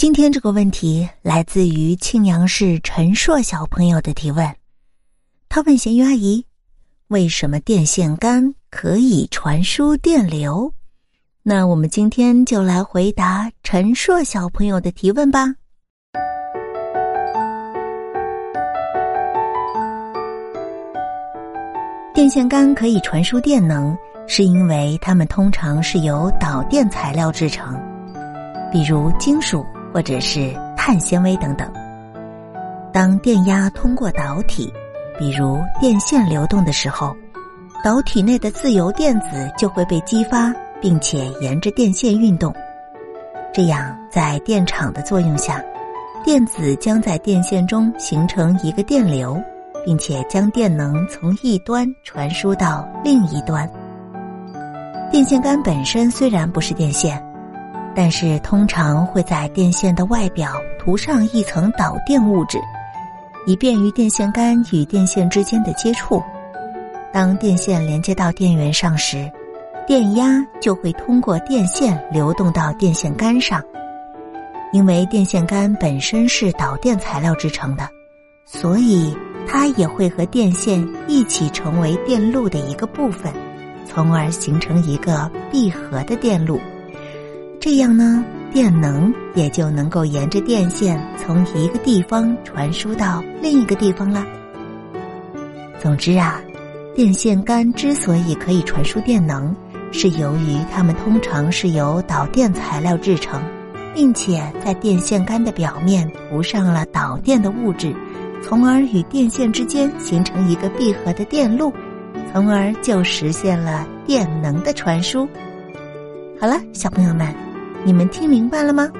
今天这个问题来自于庆阳市陈硕小朋友的提问，他问咸鱼阿姨：“为什么电线杆可以传输电流？”那我们今天就来回答陈硕小朋友的提问吧。电线杆可以传输电能，是因为它们通常是由导电材料制成，比如金属。或者是碳纤维等等。当电压通过导体，比如电线流动的时候，导体内的自由电子就会被激发，并且沿着电线运动。这样，在电场的作用下，电子将在电线中形成一个电流，并且将电能从一端传输到另一端。电线杆本身虽然不是电线。但是通常会在电线的外表涂上一层导电物质，以便于电线杆与电线之间的接触。当电线连接到电源上时，电压就会通过电线流动到电线杆上。因为电线杆本身是导电材料制成的，所以它也会和电线一起成为电路的一个部分，从而形成一个闭合的电路。这样呢，电能也就能够沿着电线从一个地方传输到另一个地方了。总之啊，电线杆之所以可以传输电能，是由于它们通常是由导电材料制成，并且在电线杆的表面涂上了导电的物质，从而与电线之间形成一个闭合的电路，从而就实现了电能的传输。好了，小朋友们。你们听明白了吗？